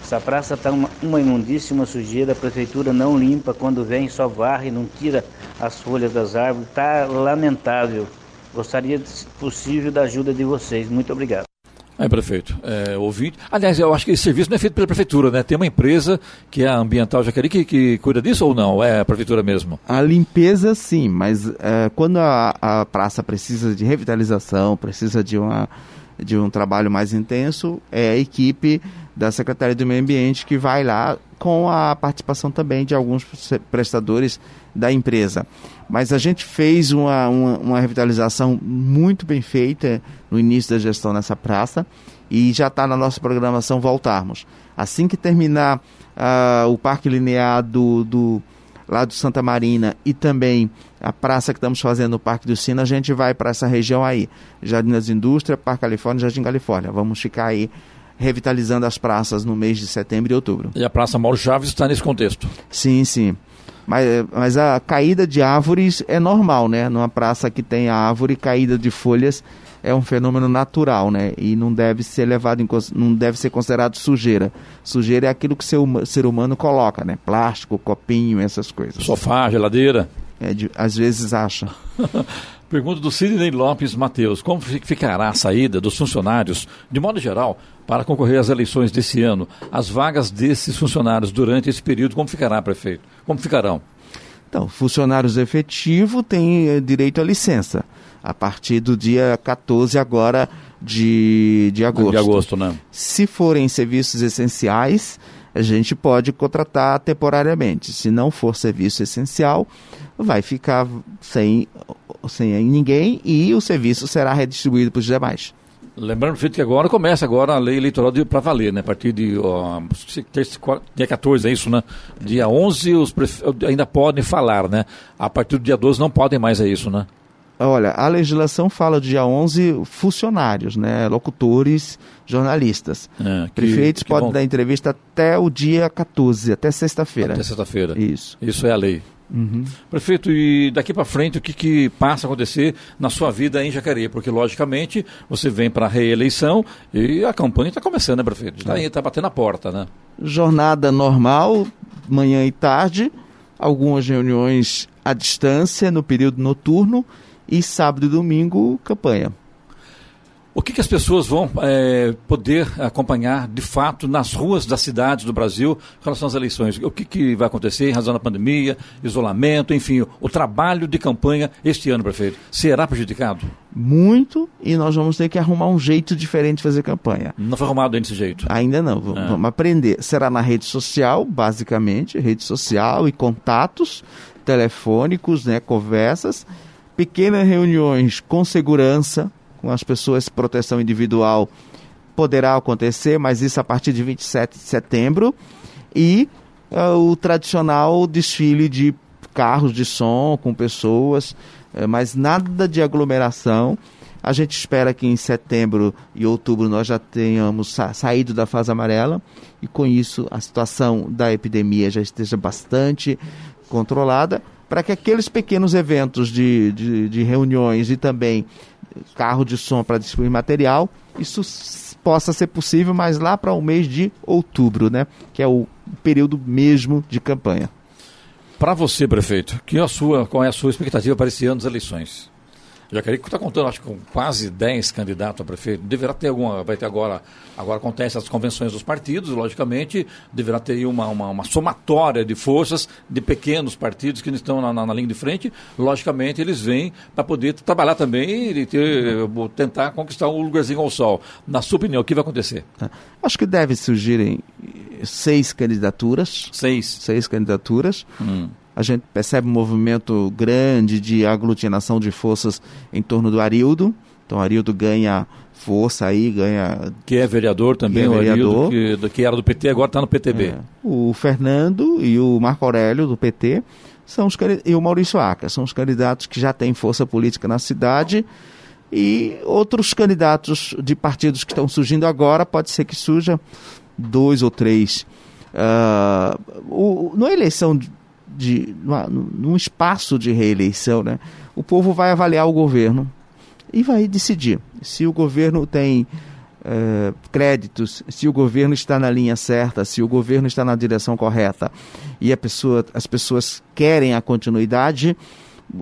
Essa praça está uma, uma imundíssima sujeira, a prefeitura não limpa, quando vem só varre, não tira as folhas das árvores. Está lamentável. Gostaria, se possível, da ajuda de vocês. Muito obrigado. É, prefeito. É, ouvinte. Aliás, eu acho que esse serviço não é feito pela prefeitura, né? Tem uma empresa que é a Ambiental Jacareí que, que cuida disso ou não? É a prefeitura mesmo? A limpeza, sim, mas é, quando a, a praça precisa de revitalização, precisa de, uma, de um trabalho mais intenso, é a equipe da Secretaria do Meio Ambiente que vai lá com a participação também de alguns prestadores da empresa. Mas a gente fez uma, uma, uma revitalização muito bem feita no início da gestão nessa praça e já está na nossa programação voltarmos. Assim que terminar uh, o Parque Linear do, do, lá do Santa Marina e também a praça que estamos fazendo no Parque do Sino, a gente vai para essa região aí, Jardim das Indústrias, Parque Califórnia, Jardim Califórnia. Vamos ficar aí revitalizando as praças no mês de setembro e outubro. E a Praça Mauro Chaves está nesse contexto? Sim, sim. Mas, mas a caída de árvores é normal, né? Numa praça que tem árvore, caída de folhas é um fenômeno natural, né? E não deve ser levado em, não deve ser considerado sujeira. Sujeira é aquilo que o ser, ser humano coloca, né? Plástico, copinho, essas coisas. Sofá, geladeira. É, de, às vezes acha. [LAUGHS] Pergunta do Sidney Lopes Mateus: como ficará a saída dos funcionários, de modo geral, para concorrer às eleições desse ano? As vagas desses funcionários durante esse período, como ficará, prefeito? Como ficarão? Então, funcionários efetivos têm eh, direito à licença a partir do dia 14 agora de, de agosto. De agosto, né? Se forem serviços essenciais, a gente pode contratar temporariamente. Se não for serviço essencial, vai ficar sem, sem ninguém e o serviço será redistribuído para os demais. Lembrando, feito que agora começa agora a lei eleitoral para valer, né? A partir de ó, dia 14, é isso, né? Dia 11 os prefe... ainda podem falar, né? A partir do dia 12 não podem mais, é isso, né? Olha, a legislação fala dia 11 funcionários, né? Locutores, jornalistas. É, que, Prefeitos que podem dar entrevista até o dia 14, até sexta-feira. Até sexta-feira. Isso. Isso é a lei. Uhum. Prefeito, e daqui para frente o que, que passa a acontecer na sua vida em Jacareí? Porque, logicamente, você vem para a reeleição e a campanha está começando, né, prefeito? Está é. tá batendo a porta, né? Jornada normal, manhã e tarde, algumas reuniões à distância no período noturno e sábado e domingo, campanha. O que, que as pessoas vão é, poder acompanhar de fato nas ruas das cidades do Brasil em relação às eleições? O que, que vai acontecer em razão da pandemia, isolamento, enfim, o trabalho de campanha este ano, prefeito, será prejudicado? Muito, e nós vamos ter que arrumar um jeito diferente de fazer campanha. Não foi arrumado ainda desse jeito? Ainda não, vamos, é. vamos aprender. Será na rede social, basicamente, rede social e contatos telefônicos, né, conversas, pequenas reuniões com segurança, com as pessoas proteção individual poderá acontecer, mas isso a partir de 27 de setembro. E uh, o tradicional desfile de carros de som com pessoas, uh, mas nada de aglomeração. A gente espera que em setembro e outubro nós já tenhamos sa saído da fase amarela e com isso a situação da epidemia já esteja bastante controlada para que aqueles pequenos eventos de, de, de reuniões e também carro de som para distribuir material, isso possa ser possível, mas lá para o mês de outubro, né? Que é o período mesmo de campanha. Para você, prefeito, que é a sua, qual é a sua expectativa para esse ano das eleições? Jacareí está contando, acho que com quase 10 candidatos a prefeito. Deverá ter alguma, vai ter agora, agora acontecem as convenções dos partidos, logicamente, deverá ter uma, uma, uma somatória de forças de pequenos partidos que estão na, na, na linha de frente. Logicamente, eles vêm para poder trabalhar também e ter, tentar conquistar um lugarzinho ao sol. Na sua opinião, o que vai acontecer? É, acho que deve surgirem seis candidaturas. Seis? Seis candidaturas. Hum a gente percebe um movimento grande de aglutinação de forças em torno do Arildo. Então, Arildo ganha força aí, ganha. Que é vereador também, é vereador. o Arildo, que, que, era do PT, agora está no PTB. É. O Fernando e o Marco Aurélio, do PT, são os, e o Maurício Aca, são os candidatos que já têm força política na cidade. E outros candidatos de partidos que estão surgindo agora, pode ser que surja dois ou três. Uh, o, na eleição de numa, num espaço de reeleição, né, o povo vai avaliar o governo e vai decidir se o governo tem é, créditos, se o governo está na linha certa, se o governo está na direção correta e pessoa, as pessoas querem a continuidade,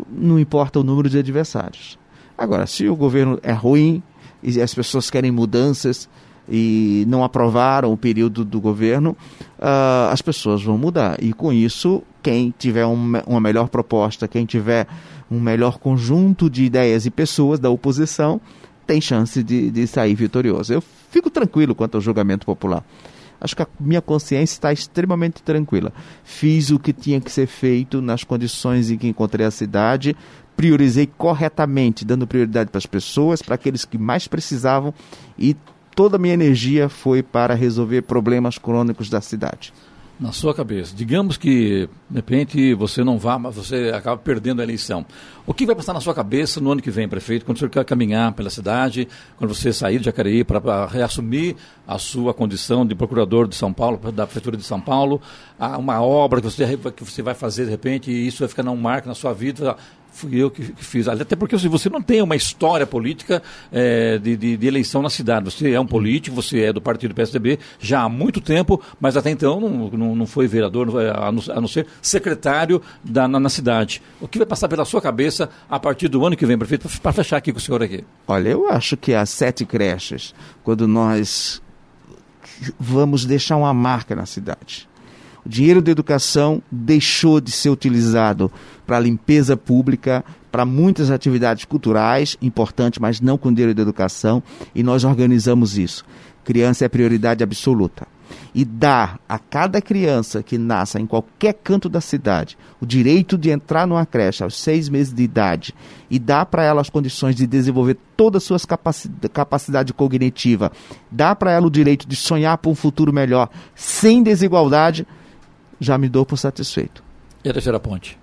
não importa o número de adversários. Agora, se o governo é ruim, e as pessoas querem mudanças e não aprovaram o período do governo, uh, as pessoas vão mudar. E com isso, quem tiver um, uma melhor proposta, quem tiver um melhor conjunto de ideias e pessoas da oposição, tem chance de, de sair vitorioso. Eu fico tranquilo quanto ao julgamento popular. Acho que a minha consciência está extremamente tranquila. Fiz o que tinha que ser feito nas condições em que encontrei a cidade, priorizei corretamente, dando prioridade para as pessoas, para aqueles que mais precisavam e toda a minha energia foi para resolver problemas crônicos da cidade. Na sua cabeça, digamos que de repente você não vá, mas você acaba perdendo a eleição. O que vai passar na sua cabeça no ano que vem, prefeito, quando você quer caminhar pela cidade, quando você sair de Jacareí para reassumir a sua condição de procurador de São Paulo, da prefeitura de São Paulo, uma obra que você, que você vai fazer de repente e isso vai ficar um marco na sua vida, fui eu que, fiz. Até porque assim, você não tem uma história política é, de, de, de, eleição na cidade. Você é um político, você é do partido PSDB já há muito tempo, mas até então não, não, não foi vereador, a não, a não ser secretário da, na, na, cidade. O que vai passar pela sua cabeça a partir do ano que vem, prefeito, para fechar aqui com o senhor aqui? Olha, eu acho que as sete creches, quando nós vamos deixar uma marca na cidade o dinheiro da educação deixou de ser utilizado para limpeza pública, para muitas atividades culturais, importante, mas não com dinheiro da educação, e nós organizamos isso. Criança é prioridade absoluta. E dar a cada criança que nasça em qualquer canto da cidade o direito de entrar numa creche aos seis meses de idade e dar para ela as condições de desenvolver todas as suas capacidade, capacidade cognitiva, dar para ela o direito de sonhar por um futuro melhor, sem desigualdade, já me dou por satisfeito. E a terceira ponte?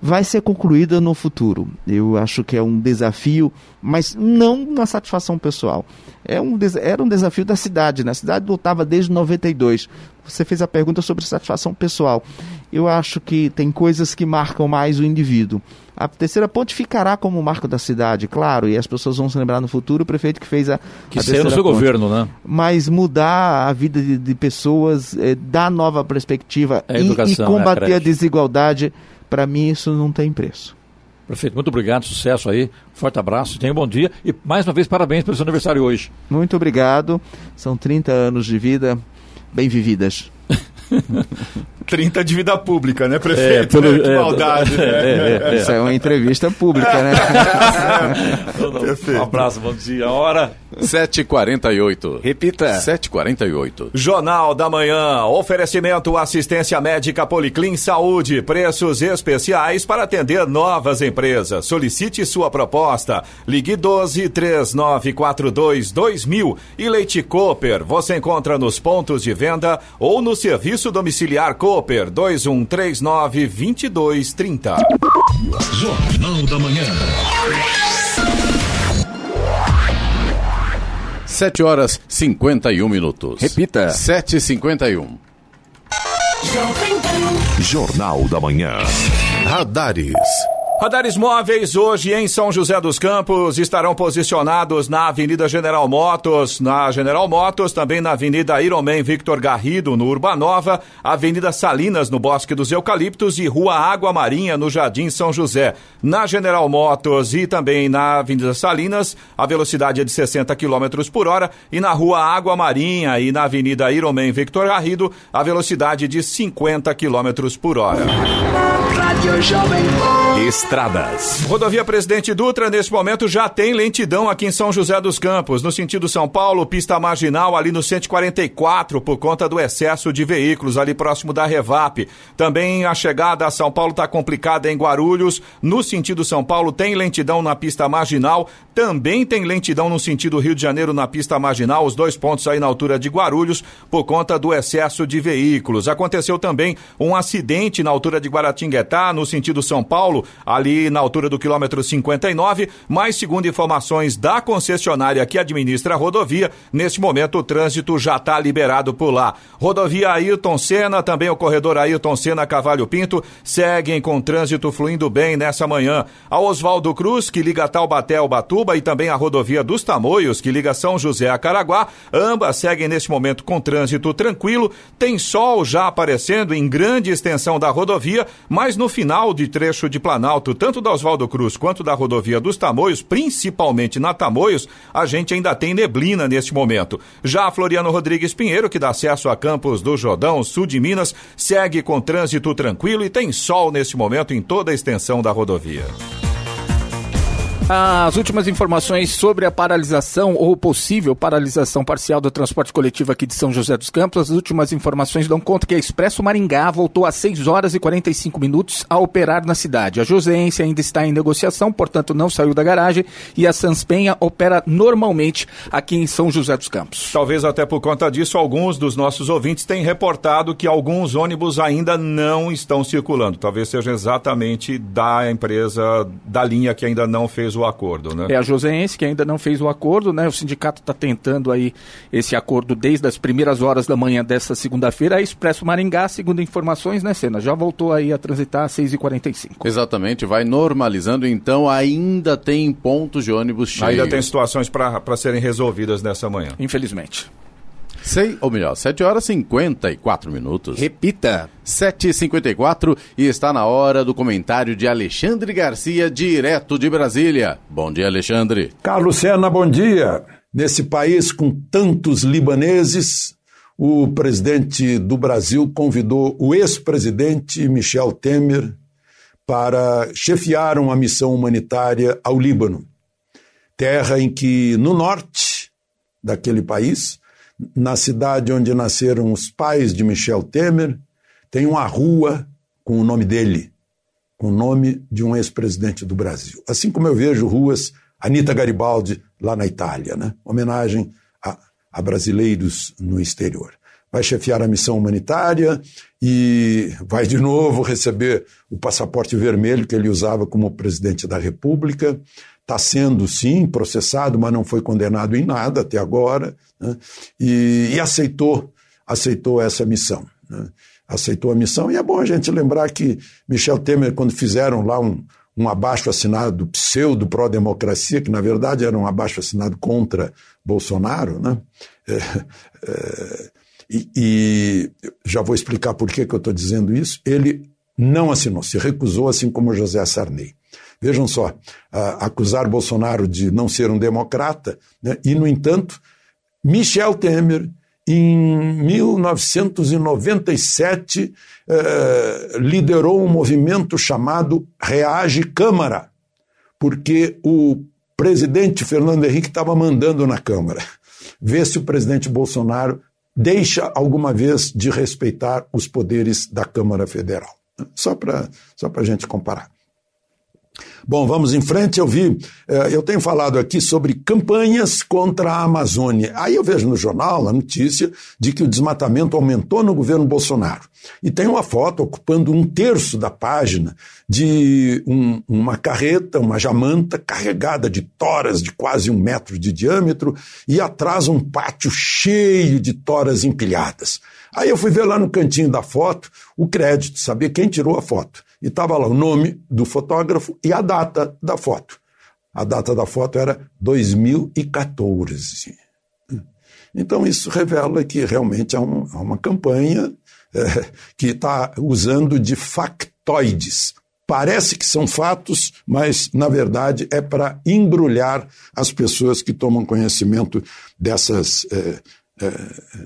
Vai ser concluída no futuro. Eu acho que é um desafio, mas não uma satisfação pessoal. É um, era um desafio da cidade. Né? A cidade lutava desde 92. Você fez a pergunta sobre satisfação pessoal. Eu acho que tem coisas que marcam mais o indivíduo. A terceira ponte ficará como marco da cidade, claro, e as pessoas vão se lembrar no futuro o prefeito que fez a. Que saiu no seu ponte. governo, né? Mas mudar a vida de, de pessoas, é, dar nova perspectiva é e, e, combater a, a desigualdade, para mim isso não tem preço. Prefeito, muito obrigado, sucesso aí, forte abraço, tenha um bom dia e mais uma vez parabéns pelo seu aniversário hoje. Muito obrigado, são 30 anos de vida bem vividas. [LAUGHS] 30 de vida pública, né, prefeito? É, pelo, que é, maldade. É, é, é, Isso é uma entrevista pública, né? [LAUGHS] Perfeito. Um abraço, bom dia. Hora 7h48. Repita. 7h48. Jornal da Manhã. Oferecimento assistência médica Policlin Saúde. Preços especiais para atender novas empresas. Solicite sua proposta. Ligue 12 3942 2000 e Leite Cooper. Você encontra nos pontos de venda ou no serviço domiciliar Cooper 2139 2230. Jornal da Manhã. 7 horas 51 minutos. Repita. 7h51. Jornal da Manhã. Radares. Radares móveis hoje em São José dos Campos estarão posicionados na Avenida General Motos, na General Motos, também na Avenida Ironman Victor Garrido, no Urbanova, Avenida Salinas, no Bosque dos Eucaliptos e Rua Água Marinha, no Jardim São José. Na General Motos e também na Avenida Salinas, a velocidade é de 60 km por hora e na Rua Água Marinha e na Avenida Ironman Victor Garrido, a velocidade de 50 km por hora. Estradas. Rodovia Presidente Dutra, nesse momento, já tem lentidão aqui em São José dos Campos. No sentido São Paulo, pista marginal ali no 144, por conta do excesso de veículos ali próximo da Revap. Também a chegada a São Paulo está complicada em Guarulhos. No sentido São Paulo, tem lentidão na pista marginal. Também tem lentidão no sentido Rio de Janeiro na pista marginal, os dois pontos aí na altura de Guarulhos, por conta do excesso de veículos. Aconteceu também um acidente na altura de Guaratinguetá, no sentido São Paulo, ali na altura do quilômetro 59, mas segundo informações da concessionária que administra a rodovia, neste momento o trânsito já está liberado por lá. Rodovia Ayrton Senna, também o corredor Ayrton Senna Cavalho Pinto, seguem com trânsito fluindo bem nessa manhã. A Oswaldo Cruz, que liga Taubaté ao Batuba, e também a rodovia dos Tamoios, que liga São José a Caraguá, ambas seguem neste momento com trânsito tranquilo. Tem sol já aparecendo em grande extensão da rodovia, mas no final final de trecho de Planalto, tanto da Oswaldo Cruz quanto da rodovia dos Tamoios, principalmente na Tamoios, a gente ainda tem neblina neste momento. Já a Floriano Rodrigues Pinheiro, que dá acesso a Campos do Jordão, sul de Minas, segue com trânsito tranquilo e tem sol neste momento em toda a extensão da rodovia. As últimas informações sobre a paralisação ou possível paralisação parcial do transporte coletivo aqui de São José dos Campos, as últimas informações dão conta que a Expresso Maringá voltou às 6 horas e 45 minutos a operar na cidade. A Joseense ainda está em negociação, portanto não saiu da garagem e a Sanspenha opera normalmente aqui em São José dos Campos. Talvez até por conta disso, alguns dos nossos ouvintes têm reportado que alguns ônibus ainda não estão circulando. Talvez seja exatamente da empresa, da linha que ainda não fez o acordo, né? É a Joseense que ainda não fez o acordo, né? O sindicato está tentando aí esse acordo desde as primeiras horas da manhã desta segunda-feira. A Expresso Maringá, segundo informações, né, Senna, já voltou aí a transitar às 6h45. Exatamente, vai normalizando, então ainda tem pontos de ônibus cheios. Ainda tem situações para serem resolvidas nessa manhã. Infelizmente. Sei, ou melhor, 7 horas e 54 minutos. Repita. 7h54 e está na hora do comentário de Alexandre Garcia, direto de Brasília. Bom dia, Alexandre. Carlos Sena, bom dia. Nesse país com tantos libaneses, o presidente do Brasil convidou o ex-presidente Michel Temer para chefiar uma missão humanitária ao Líbano, terra em que, no norte daquele país, na cidade onde nasceram os pais de Michel Temer, tem uma rua com o nome dele, com o nome de um ex-presidente do Brasil. Assim como eu vejo ruas Anita Garibaldi lá na Itália, né? homenagem a, a brasileiros no exterior. Vai chefiar a missão humanitária e vai de novo receber o passaporte vermelho que ele usava como presidente da República está sendo, sim, processado, mas não foi condenado em nada até agora, né? e, e, aceitou, aceitou essa missão. Né? Aceitou a missão, e é bom a gente lembrar que Michel Temer, quando fizeram lá um, um abaixo assinado pseudo pró-democracia, que na verdade era um abaixo assinado contra Bolsonaro, né? É, é, e, e, já vou explicar por que, que eu estou dizendo isso. Ele não assinou, se recusou, assim como José Sarney. Vejam só, acusar Bolsonaro de não ser um democrata, né? e, no entanto, Michel Temer, em 1997, eh, liderou um movimento chamado Reage Câmara, porque o presidente Fernando Henrique estava mandando na Câmara. Vê se o presidente Bolsonaro deixa alguma vez de respeitar os poderes da Câmara Federal. Só para só a gente comparar. Bom, vamos em frente. Eu vi, eh, eu tenho falado aqui sobre campanhas contra a Amazônia. Aí eu vejo no jornal a notícia de que o desmatamento aumentou no governo Bolsonaro. E tem uma foto ocupando um terço da página de um, uma carreta, uma jamanta carregada de toras de quase um metro de diâmetro e atrás um pátio cheio de toras empilhadas. Aí eu fui ver lá no cantinho da foto o crédito, saber quem tirou a foto. E estava lá o nome do fotógrafo e a data da foto. A data da foto era 2014. Então isso revela que realmente há, um, há uma campanha é, que está usando de factoides. Parece que são fatos, mas na verdade é para embrulhar as pessoas que tomam conhecimento dessas, é, é,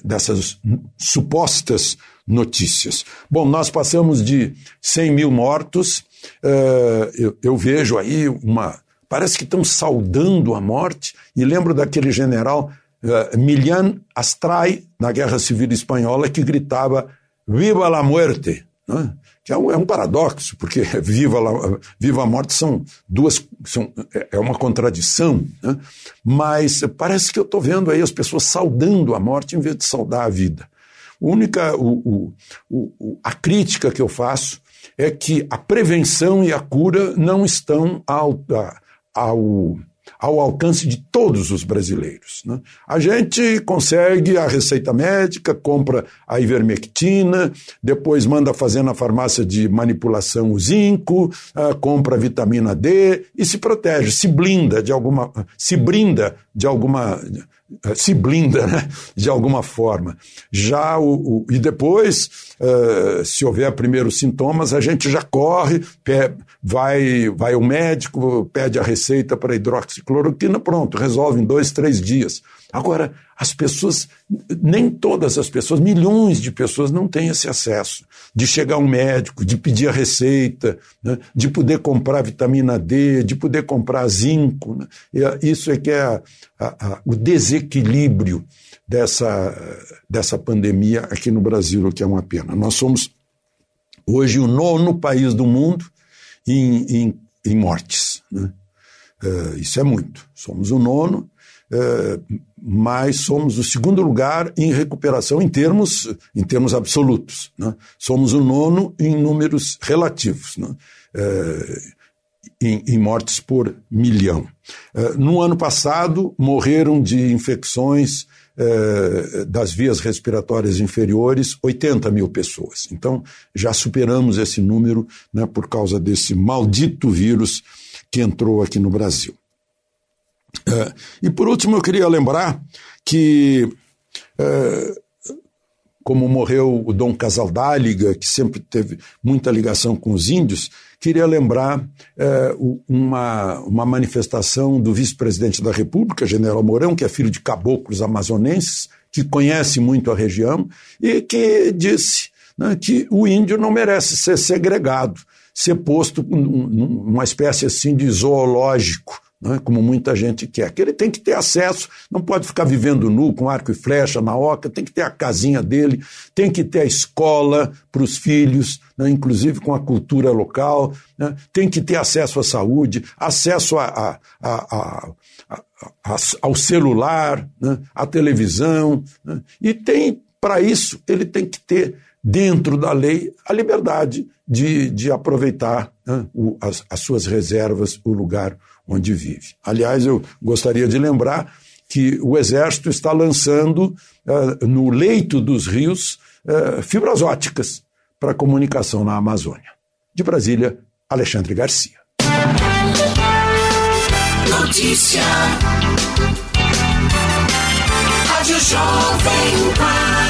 dessas supostas notícias. Bom, nós passamos de 100 mil mortos, uh, eu, eu, vejo aí uma. Parece que estão saudando a morte, e lembro daquele general uh, Milian Astray, na Guerra Civil Espanhola, que gritava Viva la muerte! Né? Que é um, é um, paradoxo, porque [LAUGHS] viva, la, viva a morte são duas. São, é, é uma contradição, né? mas parece que eu estou vendo aí as pessoas saudando a morte em vez de saudar a vida única, o, o, o, a crítica que eu faço é que a prevenção e a cura não estão ao, ao, ao alcance de todos os brasileiros. Né? A gente consegue a receita médica, compra a ivermectina, depois manda fazer na farmácia de manipulação o zinco, uh, compra a vitamina D e se protege, se blinda de alguma, se brinda de alguma se blinda né, de alguma forma. Já o, o e depois, uh, se houver primeiros sintomas, a gente já corre, vai, vai ao médico, pede a receita para hidroxicloroquina, pronto, resolve em dois, três dias. Agora, as pessoas, nem todas as pessoas, milhões de pessoas não têm esse acesso de chegar um médico, de pedir a receita, né, de poder comprar vitamina D, de poder comprar zinco. Né, isso é que é a, a, a, o desequilíbrio dessa, dessa pandemia aqui no Brasil, o que é uma pena. Nós somos hoje o nono país do mundo em, em, em mortes. Né? Uh, isso é muito. Somos o nono é, mas somos o segundo lugar em recuperação em termos, em termos absolutos. Né? Somos o nono em números relativos, né? é, em, em, mortes por milhão. No ano passado, morreram de infecções das vias respiratórias inferiores 80 mil pessoas. Então, já superamos esse número né, por causa desse maldito vírus que entrou aqui no Brasil. É, e por último, eu queria lembrar que, é, como morreu o Dom Casaldáliga, que sempre teve muita ligação com os índios, queria lembrar é, uma, uma manifestação do vice-presidente da República, General Mourão, que é filho de caboclos amazonenses, que conhece muito a região, e que disse né, que o índio não merece ser segregado, ser posto numa espécie assim de zoológico é? como muita gente quer. Que ele tem que ter acesso, não pode ficar vivendo nu com arco e flecha na oca, tem que ter a casinha dele, tem que ter a escola para os filhos, né? inclusive com a cultura local, né? tem que ter acesso à saúde, acesso a, a, a, ao celular, né? à televisão, né? e tem, para isso, ele tem que ter dentro da lei a liberdade de, de aproveitar né, o, as, as, suas reservas, o lugar onde vive. Aliás, eu gostaria de lembrar que o Exército está lançando uh, no leito dos rios uh, fibras óticas para comunicação na Amazônia. De Brasília, Alexandre Garcia. Notícia. Rádio Jovem Pan.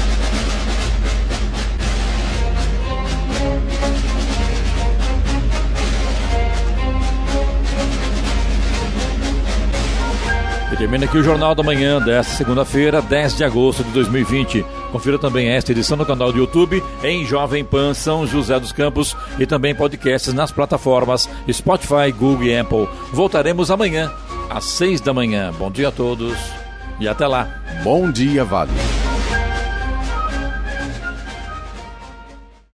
Termina aqui o Jornal da Manhã desta segunda-feira, 10 de agosto de 2020. Confira também esta edição no canal do YouTube em Jovem Pan São José dos Campos e também podcasts nas plataformas Spotify, Google e Apple. Voltaremos amanhã às 6 da manhã. Bom dia a todos e até lá. Bom dia, Vale.